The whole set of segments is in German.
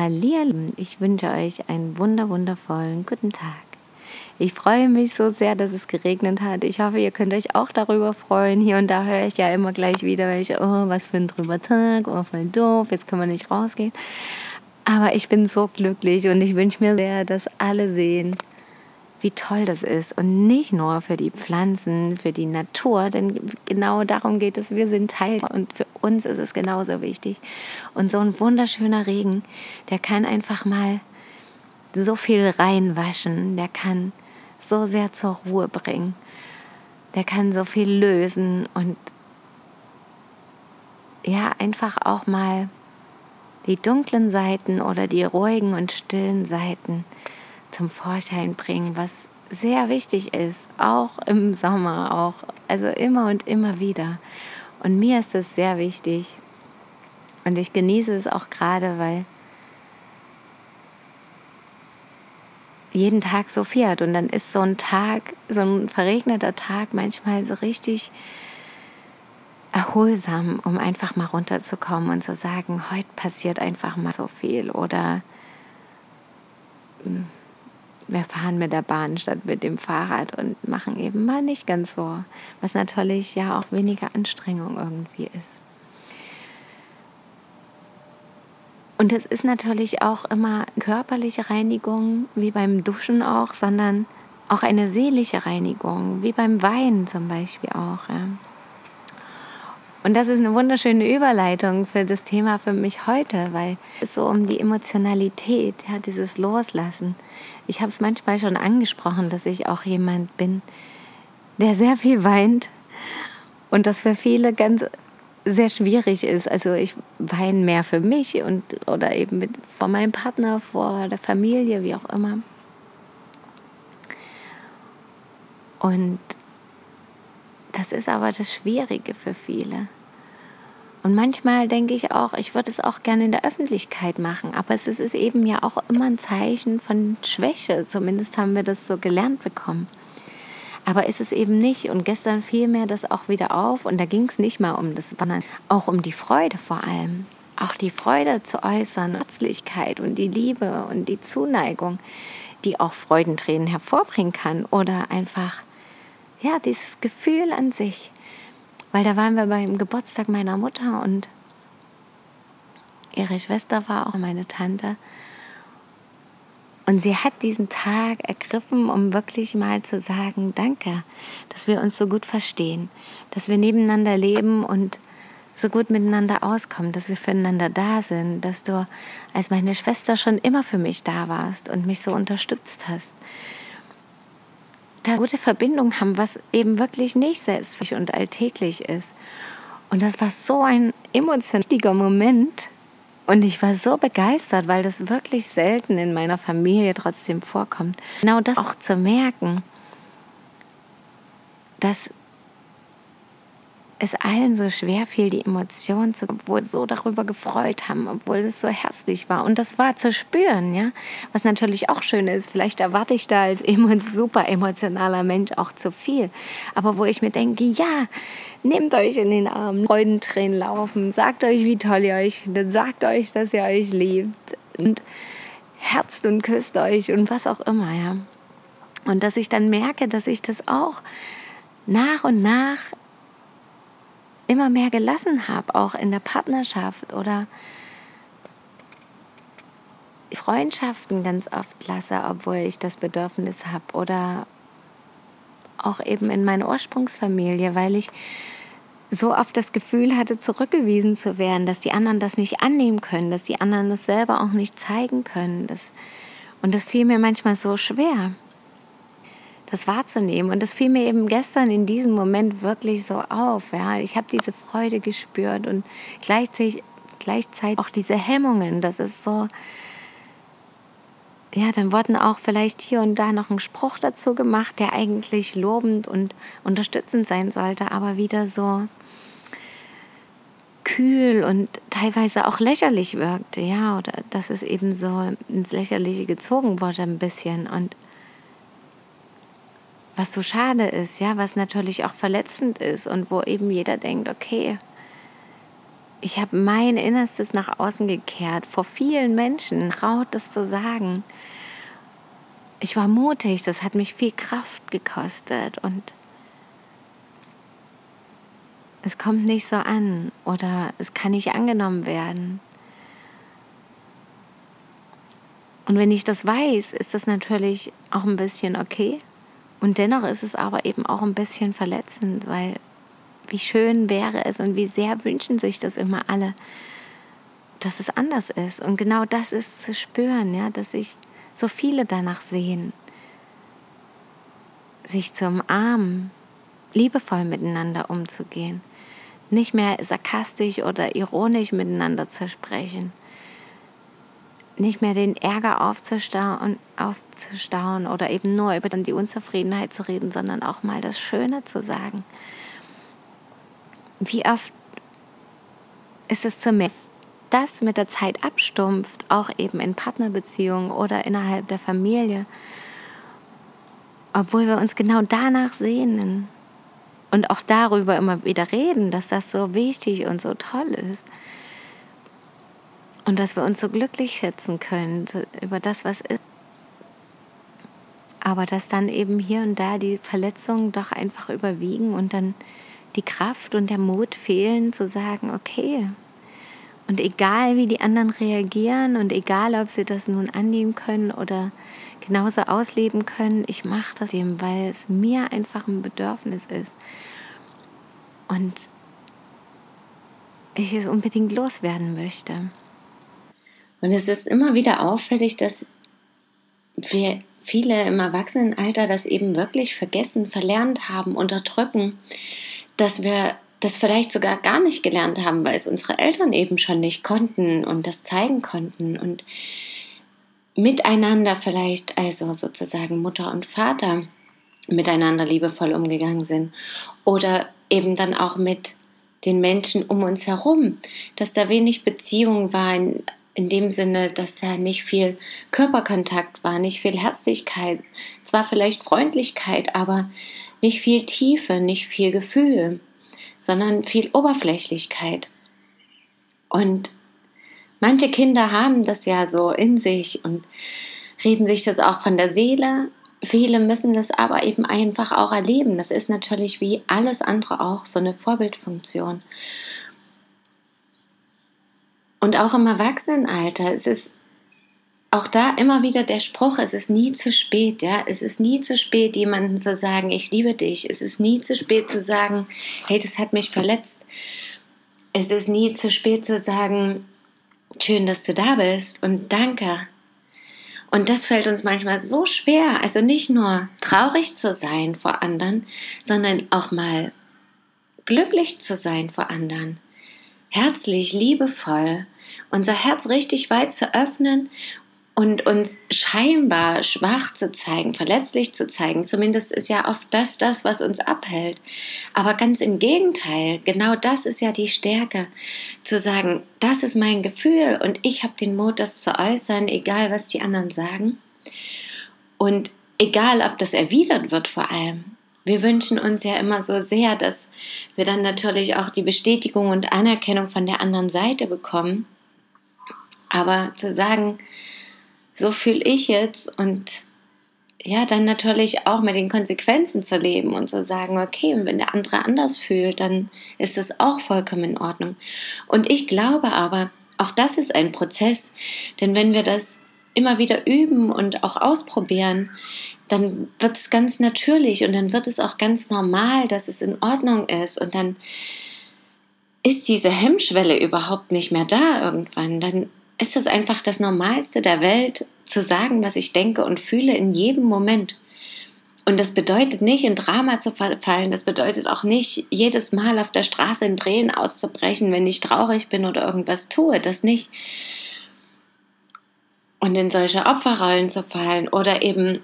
Hallihallo, ich wünsche euch einen wunder wundervollen guten Tag. Ich freue mich so sehr, dass es geregnet hat. Ich hoffe, ihr könnt euch auch darüber freuen. Hier und da höre ich ja immer gleich wieder welche, oh, was für ein drüber Tag, oh, voll doof, jetzt können wir nicht rausgehen. Aber ich bin so glücklich und ich wünsche mir sehr, dass alle sehen, wie toll das ist. Und nicht nur für die Pflanzen, für die Natur, denn genau darum geht es. Wir sind Teil und für uns ist es genauso wichtig. Und so ein wunderschöner Regen, der kann einfach mal so viel reinwaschen, der kann so sehr zur Ruhe bringen, der kann so viel lösen und ja, einfach auch mal die dunklen Seiten oder die ruhigen und stillen Seiten zum Vorschein bringen, was sehr wichtig ist, auch im Sommer, auch also immer und immer wieder. Und mir ist es sehr wichtig. Und ich genieße es auch gerade, weil jeden Tag so fährt und dann ist so ein Tag, so ein verregneter Tag manchmal so richtig erholsam, um einfach mal runterzukommen und zu sagen, heute passiert einfach mal so viel. Oder hm, wir fahren mit der Bahn statt mit dem Fahrrad und machen eben mal nicht ganz so, was natürlich ja auch weniger Anstrengung irgendwie ist. Und es ist natürlich auch immer körperliche Reinigung, wie beim Duschen auch, sondern auch eine seelische Reinigung, wie beim Weinen zum Beispiel auch. Ja. Und das ist eine wunderschöne Überleitung für das Thema für mich heute, weil es so um die Emotionalität, ja, dieses Loslassen. Ich habe es manchmal schon angesprochen, dass ich auch jemand bin, der sehr viel weint und das für viele ganz sehr schwierig ist. Also ich weine mehr für mich und oder eben mit, vor meinem Partner, vor der Familie, wie auch immer. Und das ist aber das Schwierige für viele. Und manchmal denke ich auch, ich würde es auch gerne in der Öffentlichkeit machen, aber es ist eben ja auch immer ein Zeichen von Schwäche. Zumindest haben wir das so gelernt bekommen. Aber ist es eben nicht. Und gestern fiel mir das auch wieder auf. Und da ging es nicht mal um das, sondern auch um die Freude vor allem. Auch die Freude zu äußern, Herzlichkeit und die Liebe und die Zuneigung, die auch Freudentränen hervorbringen kann. Oder einfach ja, dieses Gefühl an sich. Weil da waren wir beim Geburtstag meiner Mutter und ihre Schwester war auch meine Tante. Und sie hat diesen Tag ergriffen, um wirklich mal zu sagen, danke, dass wir uns so gut verstehen, dass wir nebeneinander leben und so gut miteinander auskommen, dass wir füreinander da sind, dass du als meine Schwester schon immer für mich da warst und mich so unterstützt hast da gute Verbindung haben, was eben wirklich nicht selbstverständlich und alltäglich ist. Und das war so ein emotionaler Moment. Und ich war so begeistert, weil das wirklich selten in meiner Familie trotzdem vorkommt. Genau das auch zu merken, dass es allen so schwer fiel, die Emotionen zu, obwohl so darüber gefreut haben, obwohl es so herzlich war. Und das war zu spüren, ja. Was natürlich auch schön ist. Vielleicht erwarte ich da als super emotionaler Mensch auch zu viel. Aber wo ich mir denke, ja, nehmt euch in den Arm, Freudentränen laufen, sagt euch, wie toll ihr euch findet, sagt euch, dass ihr euch liebt und herzt und küsst euch und was auch immer, ja. Und dass ich dann merke, dass ich das auch nach und nach immer mehr gelassen habe, auch in der Partnerschaft oder Freundschaften ganz oft lasse, obwohl ich das Bedürfnis habe oder auch eben in meiner Ursprungsfamilie, weil ich so oft das Gefühl hatte, zurückgewiesen zu werden, dass die anderen das nicht annehmen können, dass die anderen das selber auch nicht zeigen können. Das, und das fiel mir manchmal so schwer das wahrzunehmen. Und das fiel mir eben gestern in diesem Moment wirklich so auf. Ja. Ich habe diese Freude gespürt und gleichzeitig, gleichzeitig auch diese Hemmungen. Das ist so, ja, dann wurden auch vielleicht hier und da noch ein Spruch dazu gemacht, der eigentlich lobend und unterstützend sein sollte, aber wieder so kühl und teilweise auch lächerlich wirkte, ja, oder dass es eben so ins Lächerliche gezogen wurde ein bisschen und was so schade ist, ja, was natürlich auch verletzend ist und wo eben jeder denkt, okay, ich habe mein Innerstes nach außen gekehrt, vor vielen Menschen, traut das zu sagen. Ich war mutig, das hat mich viel Kraft gekostet und es kommt nicht so an oder es kann nicht angenommen werden. Und wenn ich das weiß, ist das natürlich auch ein bisschen okay. Und dennoch ist es aber eben auch ein bisschen verletzend, weil wie schön wäre es und wie sehr wünschen sich das immer alle, dass es anders ist. Und genau das ist zu spüren, ja, dass sich so viele danach sehen, sich zu umarmen, liebevoll miteinander umzugehen, nicht mehr sarkastisch oder ironisch miteinander zu sprechen, nicht mehr den Ärger aufzustauen, aufzustauen oder eben nur über dann die Unzufriedenheit zu reden, sondern auch mal das Schöne zu sagen. Wie oft ist es zu mir, das mit der Zeit abstumpft, auch eben in Partnerbeziehungen oder innerhalb der Familie, obwohl wir uns genau danach sehnen und auch darüber immer wieder reden, dass das so wichtig und so toll ist. Und dass wir uns so glücklich schätzen können über das, was ist. Aber dass dann eben hier und da die Verletzungen doch einfach überwiegen und dann die Kraft und der Mut fehlen zu sagen, okay. Und egal wie die anderen reagieren und egal ob sie das nun annehmen können oder genauso ausleben können, ich mache das eben, weil es mir einfach ein Bedürfnis ist. Und ich es unbedingt loswerden möchte. Und es ist immer wieder auffällig, dass wir viele im Erwachsenenalter das eben wirklich vergessen, verlernt haben, unterdrücken, dass wir das vielleicht sogar gar nicht gelernt haben, weil es unsere Eltern eben schon nicht konnten und das zeigen konnten. Und miteinander vielleicht, also sozusagen Mutter und Vater, miteinander liebevoll umgegangen sind. Oder eben dann auch mit den Menschen um uns herum, dass da wenig Beziehung war in, dem Sinne, dass da nicht viel Körperkontakt war, nicht viel Herzlichkeit, zwar vielleicht Freundlichkeit, aber nicht viel Tiefe, nicht viel Gefühl, sondern viel Oberflächlichkeit. Und manche Kinder haben das ja so in sich und reden sich das auch von der Seele. Viele müssen das aber eben einfach auch erleben. Das ist natürlich wie alles andere auch so eine Vorbildfunktion. Und auch im Erwachsenenalter, es ist auch da immer wieder der Spruch, es ist nie zu spät, ja, es ist nie zu spät, jemandem zu sagen, ich liebe dich. Es ist nie zu spät zu sagen, hey, das hat mich verletzt. Es ist nie zu spät zu sagen, schön, dass du da bist und danke. Und das fällt uns manchmal so schwer, also nicht nur traurig zu sein vor anderen, sondern auch mal glücklich zu sein vor anderen herzlich, liebevoll unser Herz richtig weit zu öffnen und uns scheinbar schwach zu zeigen, verletzlich zu zeigen. Zumindest ist ja oft das das, was uns abhält. Aber ganz im Gegenteil, genau das ist ja die Stärke, zu sagen, das ist mein Gefühl und ich habe den Mut, das zu äußern, egal was die anderen sagen. Und egal, ob das erwidert wird vor allem. Wir wünschen uns ja immer so sehr, dass wir dann natürlich auch die Bestätigung und Anerkennung von der anderen Seite bekommen. Aber zu sagen, so fühle ich jetzt und ja, dann natürlich auch mit den Konsequenzen zu leben und zu sagen, okay, und wenn der andere anders fühlt, dann ist das auch vollkommen in Ordnung. Und ich glaube aber, auch das ist ein Prozess, denn wenn wir das immer wieder üben und auch ausprobieren, dann wird es ganz natürlich und dann wird es auch ganz normal, dass es in Ordnung ist und dann ist diese Hemmschwelle überhaupt nicht mehr da irgendwann. Dann ist das einfach das Normalste der Welt, zu sagen, was ich denke und fühle in jedem Moment. Und das bedeutet nicht, in Drama zu fallen. Das bedeutet auch nicht, jedes Mal auf der Straße in Tränen auszubrechen, wenn ich traurig bin oder irgendwas tue. Das nicht. und in solche Opferrollen zu fallen oder eben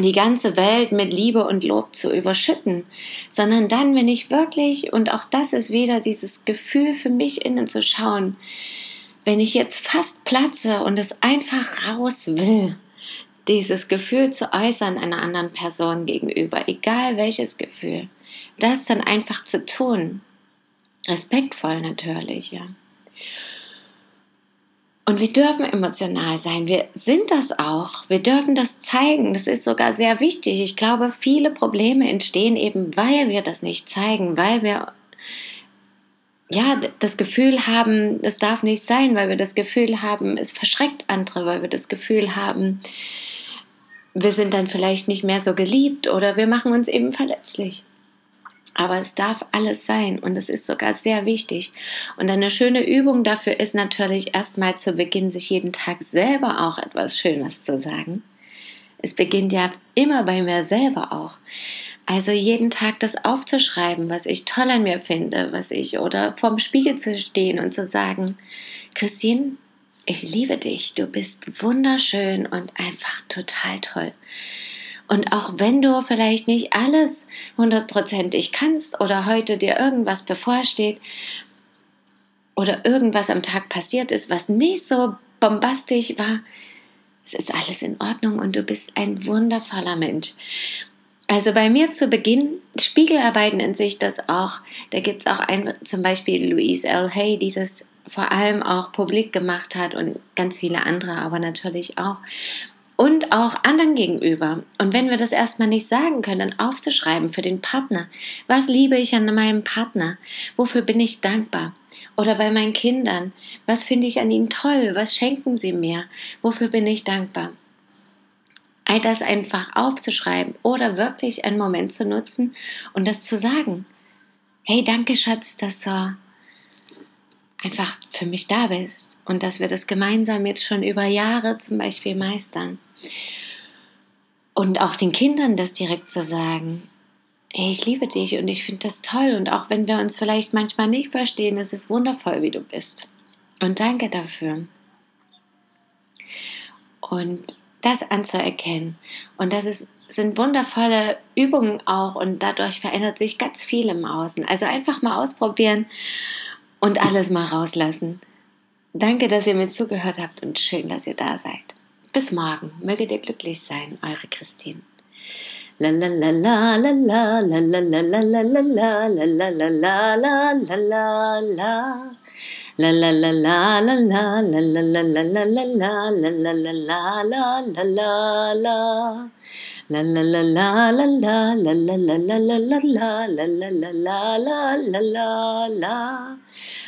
die ganze Welt mit Liebe und Lob zu überschütten, sondern dann, wenn ich wirklich, und auch das ist wieder dieses Gefühl für mich innen zu schauen, wenn ich jetzt fast platze und es einfach raus will, dieses Gefühl zu äußern einer anderen Person gegenüber, egal welches Gefühl, das dann einfach zu tun, respektvoll natürlich, ja. Und wir dürfen emotional sein. Wir sind das auch. Wir dürfen das zeigen. Das ist sogar sehr wichtig. Ich glaube, viele Probleme entstehen eben, weil wir das nicht zeigen, weil wir ja das Gefühl haben, das darf nicht sein, weil wir das Gefühl haben, es verschreckt andere, weil wir das Gefühl haben, wir sind dann vielleicht nicht mehr so geliebt oder wir machen uns eben verletzlich. Aber es darf alles sein und es ist sogar sehr wichtig. Und eine schöne Übung dafür ist natürlich erstmal zu Beginn, sich jeden Tag selber auch etwas Schönes zu sagen. Es beginnt ja immer bei mir selber auch. Also jeden Tag das aufzuschreiben, was ich toll an mir finde, was ich, oder vorm Spiegel zu stehen und zu sagen, Christine, ich liebe dich, du bist wunderschön und einfach total toll. Und auch wenn du vielleicht nicht alles hundertprozentig kannst oder heute dir irgendwas bevorsteht oder irgendwas am Tag passiert ist, was nicht so bombastisch war, es ist alles in Ordnung und du bist ein wundervoller Mensch. Also bei mir zu Beginn, Spiegelarbeiten in sich das auch, da gibt es auch ein, zum Beispiel Louise L. Hay, die das vor allem auch publik gemacht hat und ganz viele andere aber natürlich auch und auch anderen gegenüber. Und wenn wir das erstmal nicht sagen können, dann aufzuschreiben für den Partner. Was liebe ich an meinem Partner? Wofür bin ich dankbar? Oder bei meinen Kindern. Was finde ich an ihnen toll? Was schenken sie mir? Wofür bin ich dankbar? All das einfach aufzuschreiben oder wirklich einen Moment zu nutzen und das zu sagen. Hey, danke Schatz, dass du einfach für mich da bist und dass wir das gemeinsam jetzt schon über Jahre zum Beispiel meistern. Und auch den Kindern das direkt zu sagen. Hey, ich liebe dich und ich finde das toll. Und auch wenn wir uns vielleicht manchmal nicht verstehen, es ist wundervoll, wie du bist. Und danke dafür. Und das anzuerkennen. Und das ist, sind wundervolle Übungen auch. Und dadurch verändert sich ganz viel im Außen. Also einfach mal ausprobieren und alles mal rauslassen. Danke, dass ihr mir zugehört habt und schön, dass ihr da seid. Bis morgen. Möget ihr glücklich sein, eure Christine. La